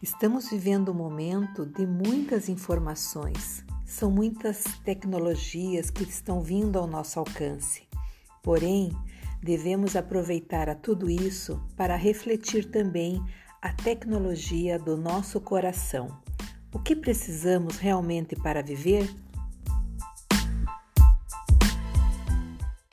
Estamos vivendo um momento de muitas informações, são muitas tecnologias que estão vindo ao nosso alcance. Porém, devemos aproveitar a tudo isso para refletir também a tecnologia do nosso coração. O que precisamos realmente para viver?